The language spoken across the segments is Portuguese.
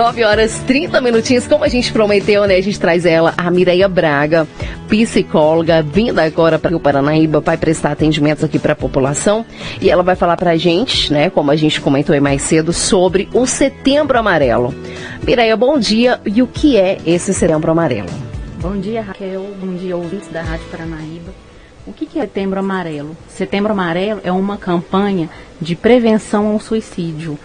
9 horas 30 minutinhos, como a gente prometeu, né? A gente traz ela, a Mireia Braga, psicóloga, vinda agora para o Paranaíba, vai prestar atendimentos aqui para a população. E ela vai falar para a gente, né? Como a gente comentou aí mais cedo, sobre o Setembro Amarelo. Mireia, bom dia. E o que é esse Setembro Amarelo? Bom dia, Raquel. Bom dia, ouvintes da Rádio Paranaíba. O que é Setembro Amarelo? Setembro Amarelo é uma campanha de prevenção ao suicídio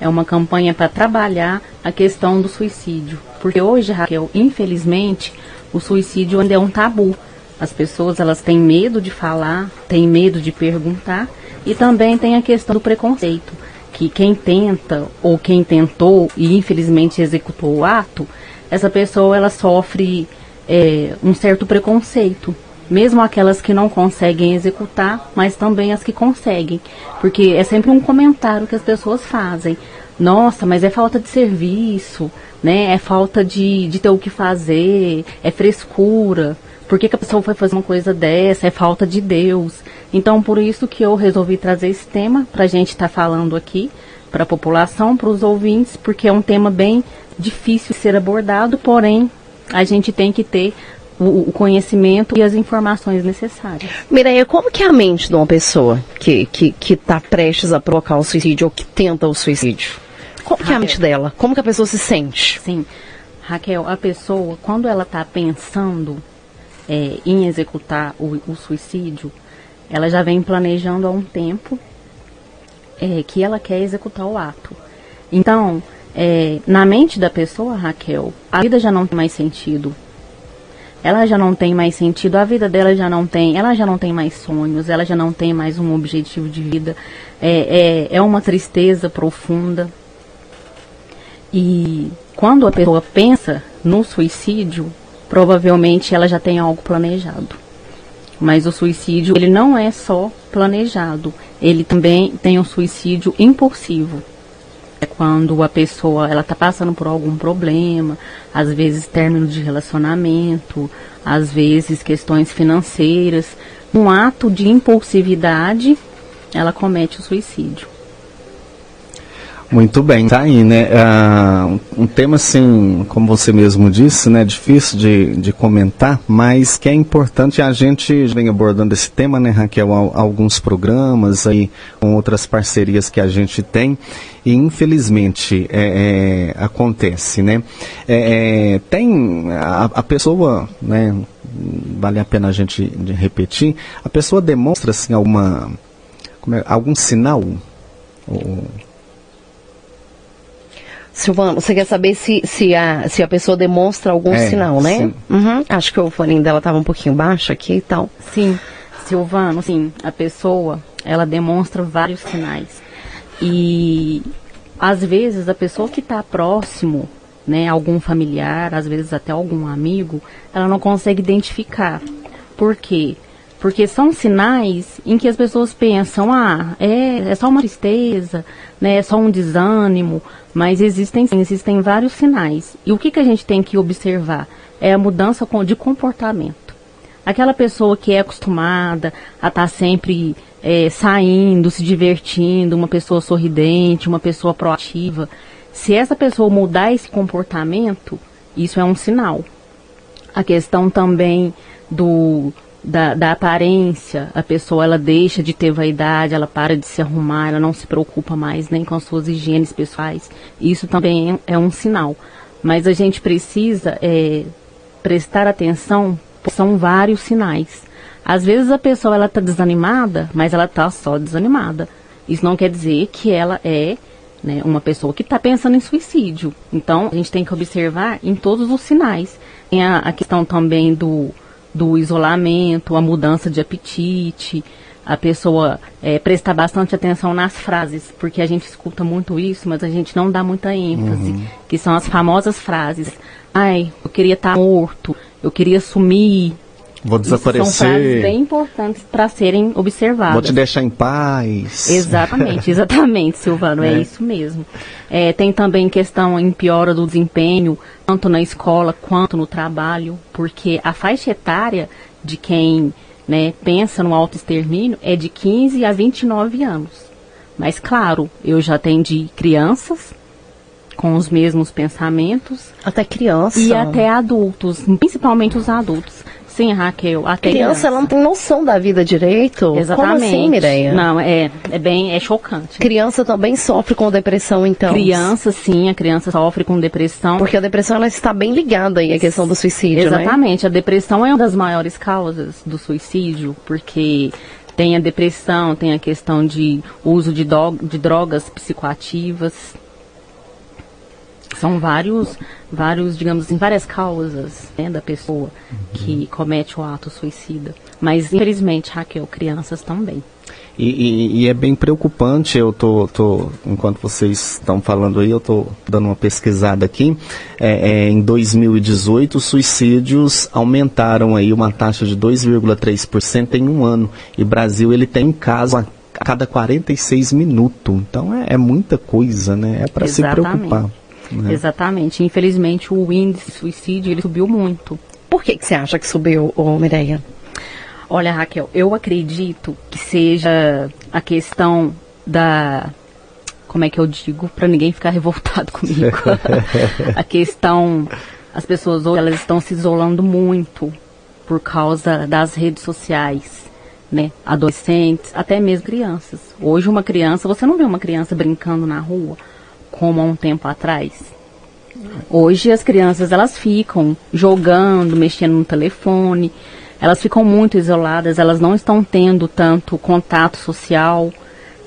é uma campanha para trabalhar a questão do suicídio. Porque hoje, Raquel, infelizmente, o suicídio ainda é um tabu. As pessoas elas têm medo de falar, têm medo de perguntar e também tem a questão do preconceito, que quem tenta ou quem tentou e infelizmente executou o ato, essa pessoa ela sofre é, um certo preconceito mesmo aquelas que não conseguem executar, mas também as que conseguem, porque é sempre um comentário que as pessoas fazem. Nossa, mas é falta de serviço, né? É falta de, de ter o que fazer, é frescura. Por que, que a pessoa foi fazer uma coisa dessa? É falta de Deus. Então, por isso que eu resolvi trazer esse tema para a gente estar tá falando aqui, para a população, para os ouvintes, porque é um tema bem difícil de ser abordado, porém, a gente tem que ter o, conhecimento e as informações necessárias. Mireia, como que é a mente de uma pessoa que está que, que tá prestes a provocar o suicídio ou que tenta o suicídio? Como que é a mente dela? Como que a pessoa se sente? Sim. Raquel, a pessoa, quando ela está pensando é, em executar o, o, suicídio, ela já vem planejando há um tempo é, que ela quer executar o ato. Então, é, na mente da pessoa, Raquel, a vida já não tem mais sentido ela já não tem mais sentido, a vida dela já não tem, ela já não tem mais sonhos, ela já não tem mais um objetivo de vida. É, é, é uma tristeza profunda. E quando a pessoa pensa no suicídio, provavelmente ela já tem algo planejado. Mas o suicídio, ele não é só planejado, ele também tem um suicídio impulsivo. É quando a pessoa ela está passando por algum problema, às vezes término de relacionamento, às vezes questões financeiras, um ato de impulsividade, ela comete o suicídio. Muito bem, tá aí, né? Uh, um tema assim, como você mesmo disse, né? Difícil de, de comentar, mas que é importante a gente vem abordando esse tema, né, Raquel? Alguns programas aí, com outras parcerias que a gente tem, e infelizmente é, é, acontece, né? É, é tem a, a, pessoa, né? Vale a pena a gente repetir, a pessoa demonstra assim alguma, é, algum sinal. Ou, Silvano, você quer saber se, se, a, se a pessoa demonstra algum é, sinal, né? Uhum. Acho que o fone dela estava um pouquinho baixo aqui e tal. Sim, Silvano, sim, a pessoa, ela demonstra vários sinais. E às vezes a pessoa que está próximo, né, algum familiar, às vezes até algum amigo, ela não consegue identificar. Por quê? Porque são sinais em que as pessoas pensam, ah, é, é só uma tristeza, né, é só um desânimo, mas existem, existem vários sinais. E o que, que a gente tem que observar? É a mudança de comportamento. Aquela pessoa que é acostumada a estar tá sempre é, saindo, se divertindo, uma pessoa sorridente, uma pessoa proativa, se essa pessoa mudar esse comportamento, isso é um sinal. A questão também do da, da, aparência, a pessoa ela deixa de ter vaidade, ela para de se arrumar, ela não se preocupa mais nem com as suas higienes pessoais. Isso também é, um sinal. Mas a gente precisa é, prestar atenção, são vários sinais. Às vezes a pessoa ela está desanimada, mas ela está só desanimada. Isso não quer dizer que ela é né, uma pessoa que está pensando em suicídio. Então a gente tem que observar em todos os sinais. Tem a, a questão também do do isolamento, a mudança de apetite, a pessoa é, prestar bastante atenção nas frases, porque a gente escuta muito isso, mas a gente não dá muita ênfase, uhum. que são as famosas frases. Ai, eu queria estar tá morto, eu queria sumir, Vou desaparecer. Isso são frases bem importantes para serem observadas. Vou te deixar em paz. Exatamente, exatamente, Silvano, é, é isso mesmo. É, tem também questão em piora do desempenho, tanto na escola quanto no trabalho, porque a faixa etária de quem né, pensa no autoextermínio é de 15 a 29 anos. Mas claro, eu já atendi crianças com os mesmos pensamentos. Até criança. E até adultos, principalmente os adultos. Sim, Raquel, até criança, criança. ela não tem noção da vida direito. Exatamente. Como assim, Mireia? Não, é, é bem, é chocante. Criança também sofre com depressão, então? Criança, sim, a criança sofre com depressão. Porque a depressão, ela está bem ligada aí à questão do suicídio, né? Exatamente, né? a depressão é uma das maiores causas do suicídio, porque tem a depressão, tem a questão de uso de, de drogas psicoativas, são vários, vários, digamos assim, várias causas né, da pessoa uhum. que comete o ato suicida. Mas, infelizmente, Raquel, crianças também. E, e, e, é bem preocupante, eu tô, tô enquanto vocês estão falando aí, eu estou dando uma pesquisada aqui. É, é, em 2018, os suicídios aumentaram aí uma taxa de 2,3% em um ano. E Brasil ele tem caso a cada 46 minutos. Então é, é muita coisa, né? É para se preocupar. Né? Exatamente. Infelizmente, o índice de suicídio ele subiu muito. Por que, que você acha que subiu, ô Mireia? Olha, Raquel, eu acredito que seja a questão da. Como é que eu digo? Para ninguém ficar revoltado comigo. a questão. As pessoas hoje elas estão se isolando muito por causa das redes sociais. Né? Adolescentes, até mesmo crianças. Hoje uma criança, você não vê uma criança brincando na rua como há um tempo atrás. Hoje as crianças elas ficam jogando, mexendo no telefone, elas ficam muito isoladas, elas não estão tendo tanto contato social.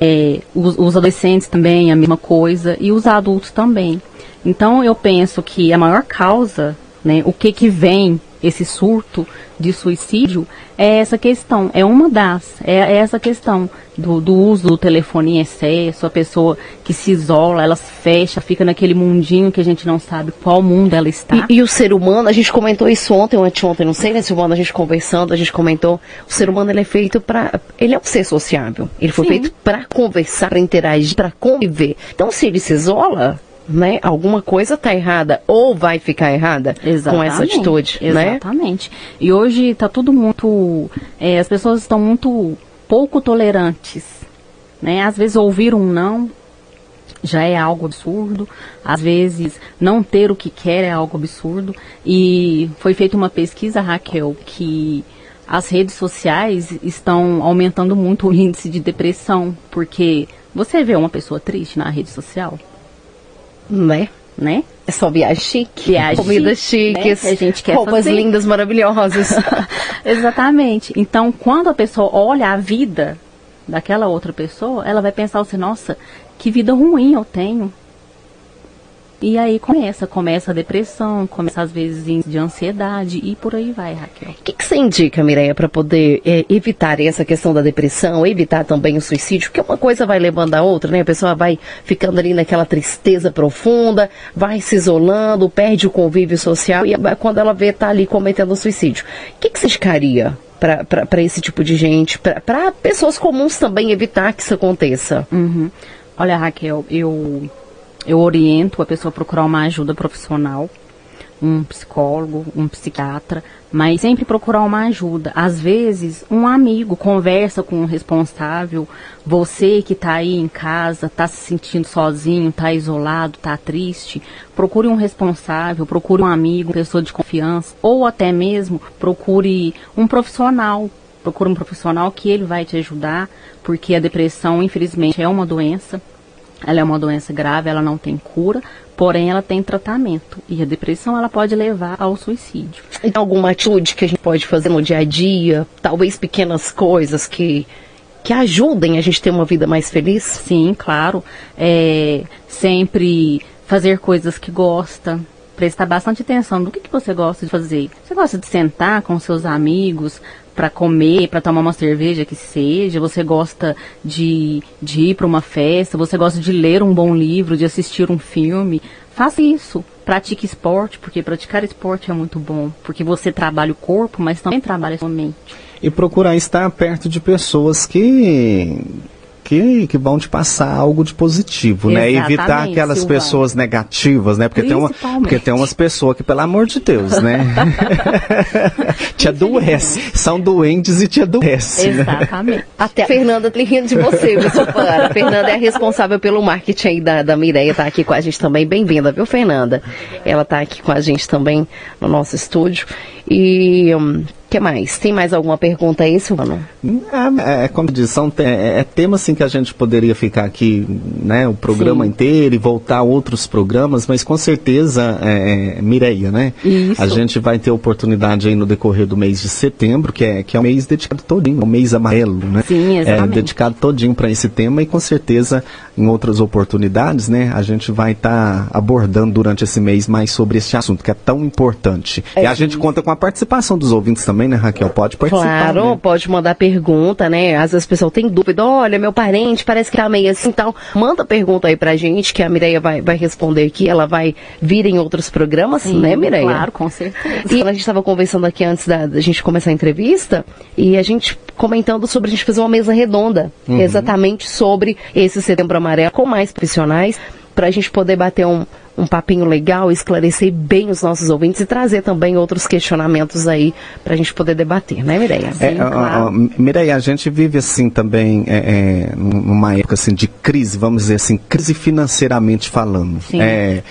É, os, os adolescentes também a mesma coisa e os adultos também. Então eu penso que a maior causa, né, o que que vem esse surto de suicídio é essa questão, é uma das, é, é essa questão do, do, uso do telefone em excesso, a pessoa que se isola, ela se fecha, fica naquele mundinho que a gente não sabe qual mundo ela está. E, e o ser humano, a gente comentou isso ontem ou anteontem, não sei, né, Silvana, a gente conversando, a gente comentou, o ser humano ele é feito para, ele é um ser sociável, ele foi Sim. feito para conversar, para interagir, para conviver. Então se ele se isola, né, alguma coisa está errada ou vai ficar errada exatamente, com essa atitude, né? Exatamente. Né? E hoje está tudo muito, é, as pessoas estão muito pouco tolerantes, né? Às vezes ouvir um não já é algo absurdo, às vezes não ter o que quer é algo absurdo. E foi feita uma pesquisa, Raquel, que as redes sociais estão aumentando muito o índice de depressão, porque você vê uma pessoa triste na rede social, né? Né? É só viagem chique, viagem comidas chique, né? chiques, a gente quer roupas fazer. lindas, maravilhosas. Exatamente. Então, quando a pessoa olha a vida daquela outra pessoa, ela vai pensar assim, nossa, que vida ruim eu tenho. E aí começa, começa a depressão, começa às vezes de ansiedade e por aí vai, Raquel. O que, que você indica, Mireia, para poder é, evitar essa questão da depressão, evitar também o suicídio? Porque uma coisa vai levando a outra, né? A pessoa vai ficando ali naquela tristeza profunda, vai se isolando, perde o convívio social e quando ela vê tá ali cometendo o suicídio. O que, que você indicaria? para esse tipo de gente, para pessoas comuns também evitar que isso aconteça? Uhum. Olha, Raquel, eu eu oriento a pessoa a procurar uma ajuda profissional, um psicólogo, um psiquiatra, mas sempre procurar uma ajuda. Às vezes, um amigo conversa com o responsável, você que está aí em casa, está se sentindo sozinho, está isolado, está triste, procure um responsável, procure um amigo, uma pessoa de confiança, ou até mesmo procure um profissional. Procure um profissional que ele vai te ajudar, porque a depressão, infelizmente, é uma doença ela é uma doença grave, ela não tem cura, porém ela tem tratamento. E a depressão ela pode levar ao suicídio. Tem alguma atitude que a gente pode fazer no dia a dia? Talvez pequenas coisas que que ajudem a gente ter uma vida mais feliz? Sim, claro. É, sempre fazer coisas que gosta, prestar bastante atenção do que, que você gosta de fazer. Você gosta de sentar com seus amigos, para comer, para tomar uma cerveja que seja, você gosta de, de ir para uma festa, você gosta de ler um bom livro, de assistir um filme, faça isso. Pratique esporte, porque praticar esporte é muito bom, porque você trabalha o corpo, mas também trabalha a sua mente. E procurar estar perto de pessoas que que, que vão te passar algo de positivo, né? Exatamente, Evitar aquelas Silvana. pessoas negativas, né? Porque tem, uma, porque tem umas pessoas que, pelo amor de Deus, né? te adoece. São doentes e te adoece. né? Exatamente. Até a Fernanda rindo de você, viu, Sofana? A Fernanda é a responsável pelo marketing aí da, da Mireia, tá aqui com a gente também. Bem-vinda, viu, Fernanda? Ela tá aqui com a gente também no nosso estúdio. E o que mais? Tem mais alguma pergunta aí, Silvano? É, é, como eu disse, são é, é tema assim que a gente poderia ficar aqui, né, o programa Sim. inteiro e voltar a outros programas, mas com certeza, é, é, Mireia, né? Isso. A gente vai ter oportunidade aí no decorrer do mês de setembro, que é, que é um mês dedicado todinho, o mês amarelo, né? Sim, exatamente. É, dedicado todinho para esse tema e com certeza em outras oportunidades, né, a gente vai estar abordando durante esse mês mais sobre esse assunto que é tão importante. e a gente conta com a participação dos ouvintes também, né, Raquel? Pode participar. Claro, né? pode mandar pergunta, né? Às vezes o pessoal tem dúvida, olha, meu parente parece que tá meio assim e tal. Manda pergunta aí pra gente, que a Mireia vai, vai responder aqui. Ela vai vir em outros programas, Sim, né, Mireia? Claro, com certeza. E a gente estava conversando aqui antes da, da gente começar a entrevista e a gente comentando sobre a gente fazer uma mesa redonda, exatamente sobre esse setembro amarelo com mais profissionais, para a gente poder bater um, um papinho legal, esclarecer bem os nossos ouvintes e trazer também outros questionamentos aí para a gente poder debater, né, Mireia? É, Sim, ó, claro. Mireia, a gente vive assim também é, é, numa época assim de crise, vamos dizer assim, crise financeiramente falando. Sim. É,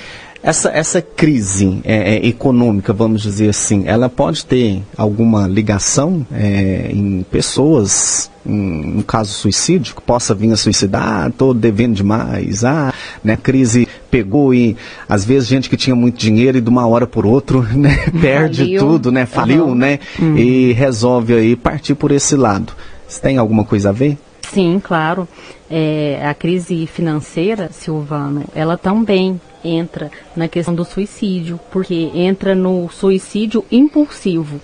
essa, essa crise é, é, econômica, vamos dizer assim, ela pode ter alguma ligação é, em pessoas, em, no caso suicídio, que possa vir a suicidar, estou devendo demais, ah, né, a crise pegou e às vezes gente que tinha muito dinheiro e de uma hora por outra, né, perde tudo, né, faliu, Uhum. né, e resolve aí partir por esse lado. Isso tem alguma coisa a ver? Sim, claro. É, a crise financeira, Silvano, ela também entra na questão do suicídio, porque entra no suicídio impulsivo,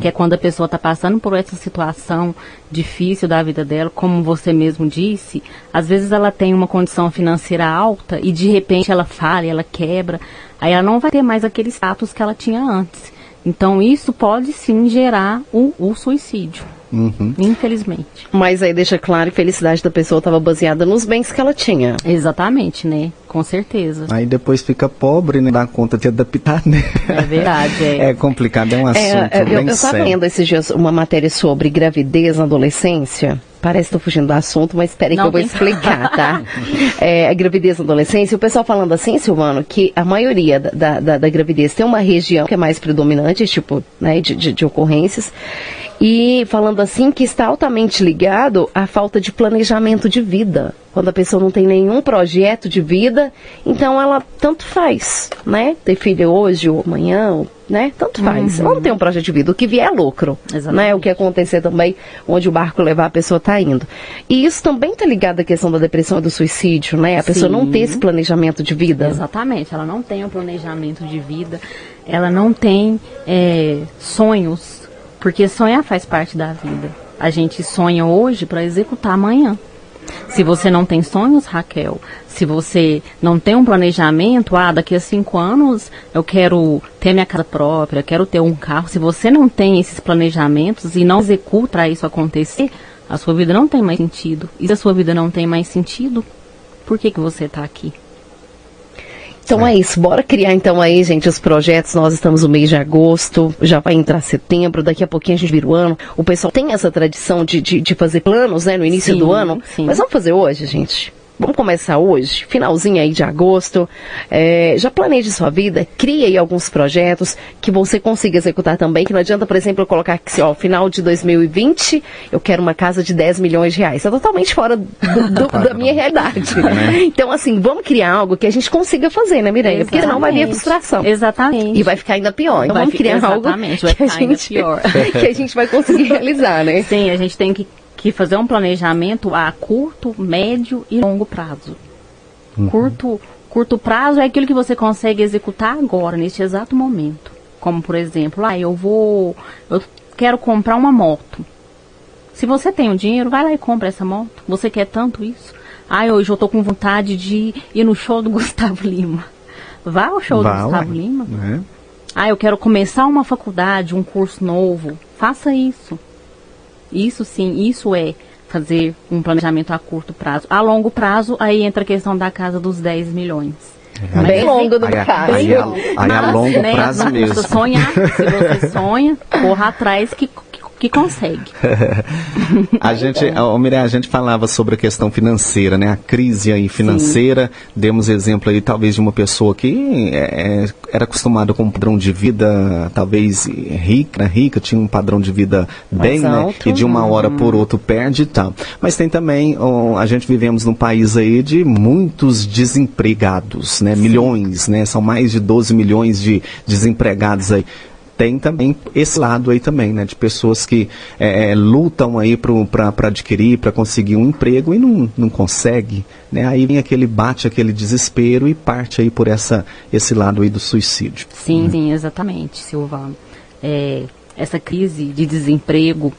que é quando a pessoa está passando por essa situação difícil da vida dela, como você mesmo disse, às vezes ela tem uma condição financeira alta e de repente ela falha, ela quebra, aí ela não vai ter mais aquele status que ela tinha antes. Então isso pode sim gerar o, o suicídio, Uhum. infelizmente. Mas aí deixa claro que a felicidade da pessoa estava baseada nos bens que ela tinha. Exatamente, né? Com certeza. Aí depois fica pobre, né? Dá conta de adaptar, né? É verdade. É. É complicado, é um assunto É, é, eu, bem eu estava sério. lendo esses dias uma matéria sobre gravidez na adolescência. Parece que estou fugindo do assunto, mas espere que eu vou explicar, tá? É, a gravidez na adolescência, o pessoal falando assim, Silvano, que a maioria da, da, da- da gravidez tem uma região que é mais predominante, tipo, né, de, de, de ocorrências. E falando assim que está altamente ligado à falta de planejamento de vida. Quando a pessoa não tem nenhum projeto de vida, então ela tanto faz, né? Ter filho hoje ou amanhã, né? Tanto faz. Ela não tem um projeto de vida. O que vier é lucro, Exatamente. né? O que acontecer também, onde o barco levar a pessoa está indo. E isso também está ligado à questão da depressão e do suicídio, né? A pessoa não Sim. ter esse planejamento de vida. Exatamente. Ela não tem um planejamento de vida, ela não tem é, sonhos, porque sonhar faz parte da vida. A gente sonha hoje para executar amanhã. Se você não tem sonhos, Raquel, se você não tem um planejamento, ah, daqui a cinco anos eu quero ter minha casa própria, quero ter um carro. Se você não tem esses planejamentos e não executa isso acontecer, a sua vida não tem mais sentido. E se a sua vida não tem mais sentido, por que, que você está aqui? Então é isso, bora criar então aí, gente, os projetos. Nós estamos no mês de agosto, já vai entrar setembro, daqui a pouquinho a gente vira o ano. O pessoal tem essa tradição de, de, de fazer planos, né, no início Sim, do ano. sim. Mas vamos fazer hoje, gente. Vamos começar hoje, finalzinho aí de agosto. É, já planeje sua vida, crie aí alguns projetos que você consiga executar também. Que não adianta, por exemplo, eu colocar que, ó, final de 2020 eu quero uma casa de 10 milhões de reais. É totalmente fora do- do- da minha realidade. Então, assim, vamos criar algo que a gente consiga fazer, né, Mireia? Porque senão vai vir a Exatamente. frustração. Exatamente. E vai ficar ainda pior. Então Vai vamos criar algo que a, gente, que a gente vai conseguir realizar, né? Sim, a gente tem que, que fazer um planejamento a curto, médio e longo prazo. Curto, curto prazo é aquilo que você consegue executar agora, neste exato momento. Como, por exemplo, ah, eu vou. Eu quero comprar uma moto. Se você tem o dinheiro, vai lá e compra essa moto. Você quer tanto isso? Ah, hoje eu tô com vontade de ir no show do Gustavo Lima. Vá ao show Vá, do Gustavo. Lima. né? Ah, eu quero começar uma faculdade, um curso novo. Faça isso. Isso sim, isso é fazer um planejamento a curto prazo. A longo prazo, aí entra a questão da casa dos 10 milhões. É. Bem longo do aí, caso. Aí, aí, aí a longo né, prazo mesmo. custa sonhar. Se você sonha, corra atrás que, que, consegue. a gente, ô, Mireia, a gente falava sobre a questão financeira, né? A crise aí financeira. Sim. Demos exemplo aí, talvez, de uma pessoa que é, era acostumada com um padrão de vida, talvez rica, rica, tinha um padrão de vida bem, né? E de uma hora por outra perde e tal. Mas tem também, ó, a gente vivemos num país aí de muitos desempregados, né? Sim. Milhões, né? São mais de 12 milhões de desempregados aí tem também esse lado aí também, né? De pessoas que é, lutam aí para adquirir, para conseguir um emprego e não, não consegue, né? Aí vem aquele bate, aquele desespero e parte aí por essa, esse lado aí do suicídio. Sim, né? sim, exatamente, Silvano. É, essa crise de desemprego,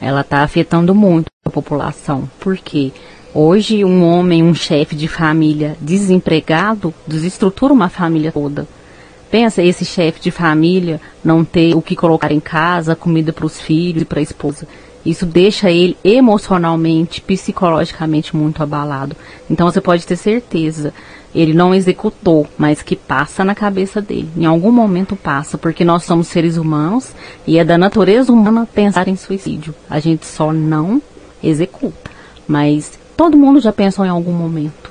ela está afetando muito a população. Por quê? Hoje, um homem, um chefe de família desempregado, desestrutura uma família toda. Pensa esse chefe de família não ter o que colocar em casa, comida para os filhos e para a esposa. Isso deixa ele emocionalmente, psicologicamente muito abalado. Então você pode ter certeza, ele não executou, mas que passa na cabeça dele. Em algum momento passa, porque nós somos seres humanos e é da natureza humana pensar em suicídio. A gente só não executa. Mas todo mundo já pensou em algum momento.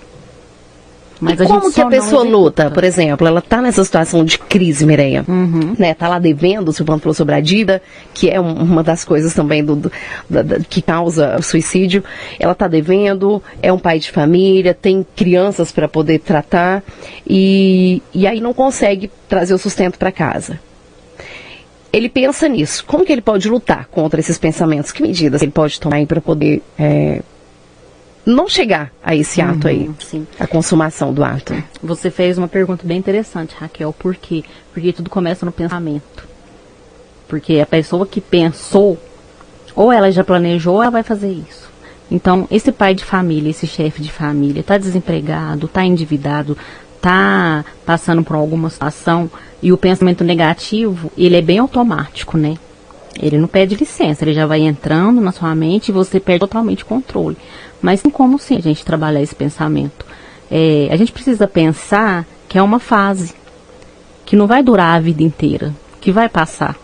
Mas e como que a pessoa luta, por exemplo? Ela está nessa situação de crise, Mireia. Uhum. Né? Tá lá devendo, o Silvano falou sobre a dívida, que é uma das coisas também do, do da, da, que causa o suicídio. Ela está devendo, é um pai de família, tem crianças para poder tratar e, e aí não consegue trazer o sustento para casa ele pensa nisso. Como que ele pode lutar contra esses pensamentos? Que medidas ele pode tomar para poder é, não chegar a esse uhum, ato aí, sim. a consumação do ato. Você fez uma pergunta bem interessante, Raquel. Por quê? Porque tudo começa no pensamento. Porque a pessoa que pensou, ou ela já planejou, ou ela vai fazer isso. Então, esse pai de família, esse chefe de família, está desempregado, está endividado, está passando por alguma situação e o pensamento negativo, ele é bem automático, né? Ele não pede licença, ele já vai entrando na sua mente e você perde totalmente o controle. Mas tem como sim a gente trabalhar esse pensamento. É, a gente precisa pensar que é uma fase, que não vai durar a vida inteira, que vai passar.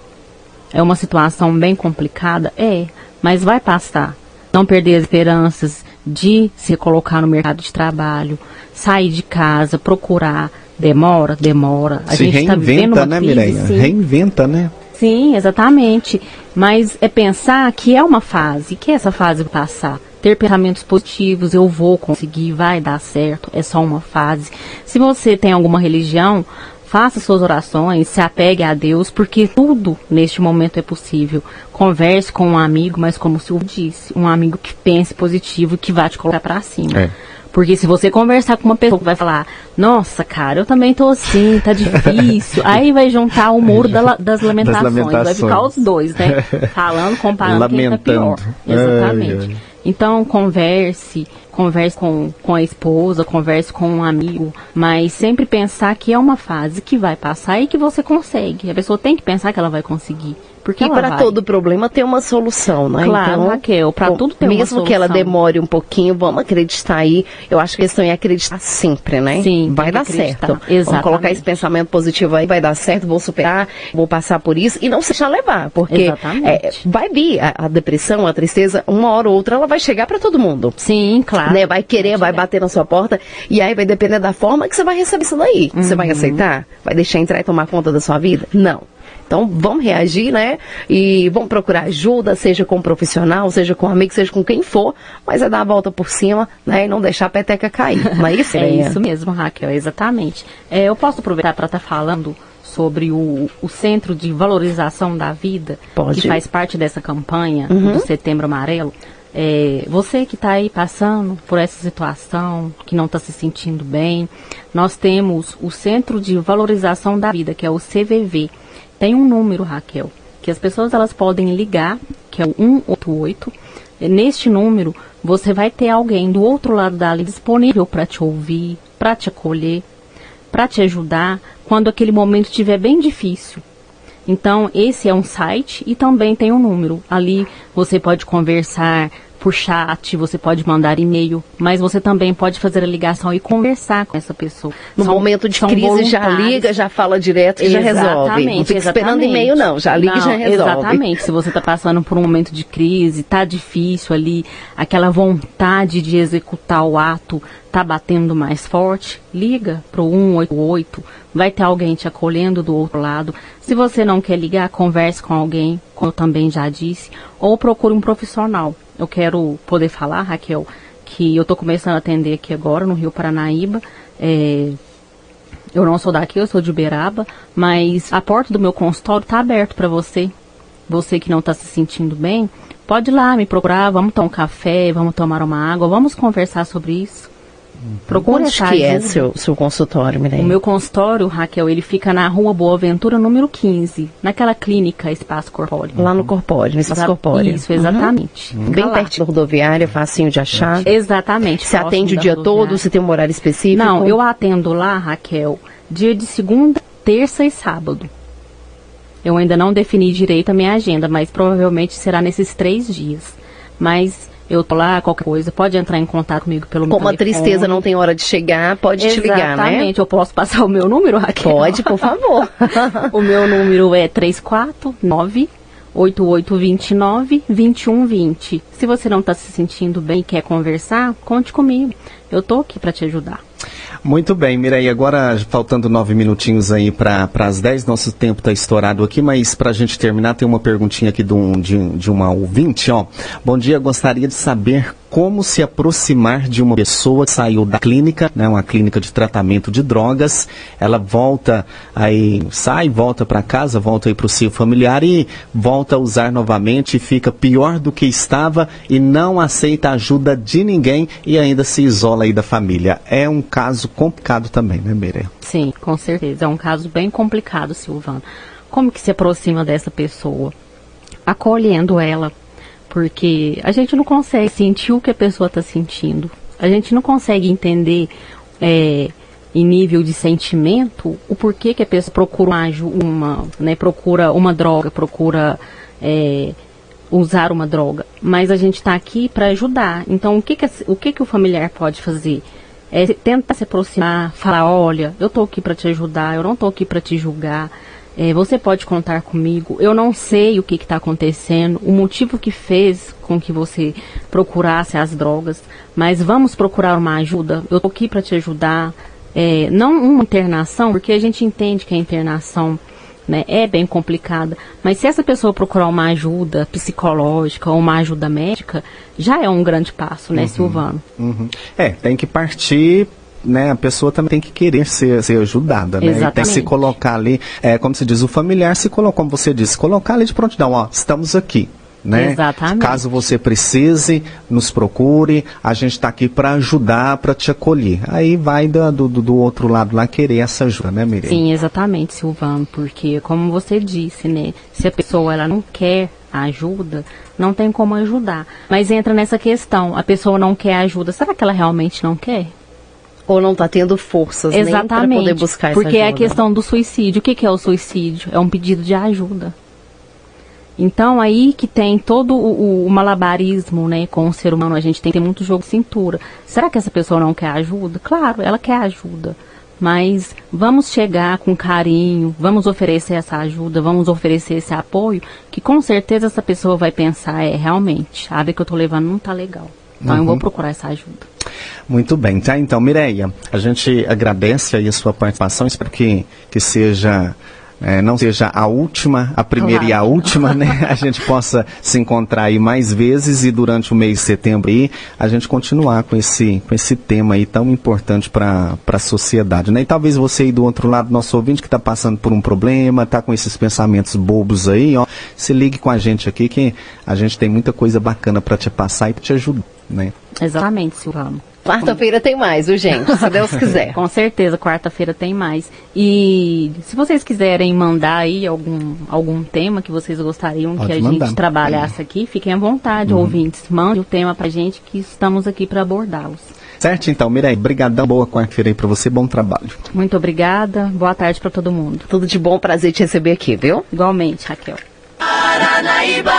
É uma situação bem complicada? É, mas vai passar. Não perder as esperanças de se colocar no mercado de trabalho, sair de casa, procurar. Demora, demora. A se gente está vivendo uma né, crise, Mireia? Sim. Reinventa, né? Sim, exatamente. Mas é pensar que é uma fase, que essa fase passar. Ter pensamentos positivos, eu vou conseguir, vai dar certo, é só uma fase. Se você tem alguma religião, faça suas orações, se apegue a Deus, porque tudo neste momento é possível. Converse com um amigo, mas como o senhor disse, um amigo que pense positivo que vá te colocar para cima. É. Porque se você conversar com uma pessoa que vai falar, nossa, cara, eu também tô assim, tá difícil. aí vai juntar o muro da, das, lamentações. das, lamentações. Vai ficar os dois, né? Falando, comparando Lamentando. quem tá pior. Exatamente. Ai, ai. Então, converse, converse com, com a esposa, converse com um amigo, mas sempre pensar que é uma fase que vai passar e que você consegue. A pessoa tem que pensar que ela vai conseguir. Porque e para todo problema tem uma solução, né? Claro, então, Raquel, para tudo tem uma solução. Mesmo que ela demore um pouquinho, vamos acreditar aí. Eu acho que a questão é acreditar sempre, né? Sim. Vai dar certo. Exatamente. Vamos colocar esse pensamento positivo aí, vai dar certo, vou superar, vou passar por isso e não se deixar levar, porque é, vai vir a, a, depressão, a tristeza, uma hora ou outra ela vai chegar para todo mundo. Sim, claro. Né? Vai querer, vai, vai bater na sua porta e aí vai depender da forma que você vai receber isso daí. Uhum. Você vai uhum. aceitar? Vai deixar entrar e tomar conta da sua vida? Não. Então vamos reagir, né? E vamos procurar ajuda, seja com um profissional, seja com um amigo, seja com quem for, mas é dar a volta por cima, né? E não deixar a peteca cair. Não é isso? é isso mesmo, Raquel, exatamente. É, eu posso aproveitar para estar tá falando sobre o, o Centro de Valorização da Vida, Pode. que faz parte dessa campanha uhum. do Setembro Amarelo. É, você que está aí passando por essa situação, que não está se sentindo bem, nós temos o Centro de Valorização da Vida, que é o CVV, tem um número, Raquel, que as pessoas elas podem ligar, que é o 188. Neste número, você vai ter alguém do outro lado da linha disponível para te ouvir, para te acolher, para te ajudar quando aquele momento estiver bem difícil. Então, esse é um site e também tem um número. Ali você pode conversar por chat, você pode mandar e-mail, mas você também pode fazer a ligação e conversar com essa pessoa. No são, momento de crise já liga, já fala direto e já resolve. Não fica esperando e-mail não, já liga e já resolve. Exatamente, se você está passando por um momento de crise, está difícil ali, aquela vontade de executar o ato está batendo mais forte, liga para o 188, vai ter alguém te acolhendo do outro lado. Se você não quer ligar, converse com alguém, como eu também já disse, ou procure um profissional. Eu quero poder falar, Raquel, que eu estou começando a atender aqui agora no Rio Paranaíba. É, eu não sou daqui, eu sou de Uberaba, mas a porta do meu consultório está aberta para você. Você que não está se sentindo bem, pode ir lá me procurar, vamos tomar um café, vamos tomar uma água, vamos conversar sobre isso. Procure Onde que é seu, seu consultório, Mireia? O meu consultório, Raquel, ele fica na rua Boa Ventura, número 15, naquela clínica Espaço Corpóreo. Lá no Corpóreo, no Espaço Corpóreo. Isso, exatamente. Uhum. Bem perto da rodoviária, facinho de achar. Exatamente. Você atende o dia todo, você tem um horário específico? Não, eu atendo lá, Raquel, dia de segunda, terça e sábado. Eu ainda não defini direito a minha agenda, mas provavelmente será nesses três dias. Mas eu tô lá, qualquer coisa, pode entrar em contato comigo pelo meu Como a tristeza não tem hora de chegar, pode Exatamente. te ligar, né? Exatamente, eu posso passar o meu número, Raquel? Pode, por favor. o meu número é 349 8829 2120. Se você não está se sentindo bem e quer conversar, conte comigo. Eu tô aqui para te ajudar. Muito bem, Mirei, agora faltando nove minutinhos aí para as dez, nosso tempo está estourado aqui, mas para a gente terminar, tem uma perguntinha aqui de, um, de, de uma ouvinte, ó. Bom dia, gostaria de saber como se aproximar de uma pessoa que saiu da clínica, né, uma clínica de tratamento de drogas, ela volta aí, sai, volta para casa, volta aí para o seu familiar e volta a usar novamente, fica pior do que estava e não aceita ajuda de ninguém e ainda se isola aí da família. É um caso complicado também, né, Meire? Sim, com certeza. É um caso bem complicado, Silvana. Como que se aproxima dessa pessoa? Acolhendo ela, porque a gente não consegue sentir o que a pessoa está sentindo. A gente não consegue entender é, em nível de sentimento o porquê que a pessoa procura uma, uma né, procura uma droga, procura é, usar uma droga. Mas a gente está aqui para ajudar. Então o que que, o que que o familiar pode fazer? É tentar se aproximar, falar, olha, eu estou aqui para te ajudar, eu não estou aqui para te julgar. É, você pode contar comigo. Eu não sei o que está acontecendo, o motivo que fez com que você procurasse as drogas, mas vamos procurar uma ajuda. Eu estou aqui para te ajudar. É, não uma internação, porque a gente entende que a internação né, é bem complicada, mas se essa pessoa procurar uma ajuda psicológica ou uma ajuda médica, já é um grande passo, né, uhum, Silvano? Uhum. É, tem que partir né, a pessoa também tem que querer ser, ser ajudada, né? Exatamente. Tem que se colocar ali, é, como se diz, o familiar se colocar, como você disse, colocar ali de prontidão, ó, estamos aqui. Né? Exatamente. Caso você precise, nos procure, a gente está aqui para ajudar, para te acolher. Aí vai do, do, do, outro lado lá querer essa ajuda, né, Miriam? Sim, exatamente, Silvano, porque como você disse, né, se a pessoa ela não quer ajuda, não tem como ajudar. Mas entra nessa questão, a pessoa não quer ajuda, será que ela realmente não quer? ou não está tendo forças para poder buscar porque essa ajuda. é a questão do suicídio. O que, que, é o suicídio? É um pedido de ajuda. Então aí que tem todo o, o, malabarismo, né, com o ser humano, a gente tem que ter muito jogo de cintura. Será que essa pessoa não quer ajuda? Claro, ela quer ajuda. Mas vamos chegar com carinho, vamos oferecer essa ajuda, vamos oferecer esse apoio, que com certeza essa pessoa vai pensar, é, realmente, a área que eu estou levando não está legal. Então uhum. eu vou procurar essa ajuda. Muito bem, tá? Então, Mireia, a gente agradece aí a sua participação, espero que, que seja é, não seja a última, a primeira claro. e a última, né? A gente possa se encontrar aí mais vezes e durante o mês de setembro aí a gente continuar com esse, com esse tema aí tão importante para a sociedade, né? E talvez você aí do outro lado, nosso ouvinte que está passando por um problema, está com esses pensamentos bobos aí, ó, se ligue com a gente aqui que a gente tem muita coisa bacana para te passar e te ajudar, né? Exatamente, Silvano. Quarta-feira tem mais, viu, gente? Se Deus quiser. Com certeza, quarta-feira tem mais. E se vocês quiserem mandar aí algum, algum tema que vocês gostariam Pode que a mandar. gente trabalhasse aqui, fiquem à vontade, uhum. ouvintes. Mande o tema pra gente que estamos aqui para abordá-los. Certo, então, Mirei, brigadão, boa quarta-feira aí para você, bom trabalho. Muito obrigada, boa tarde para todo mundo. Tudo de bom, prazer te receber aqui, viu? Igualmente, Raquel. Paranaíba!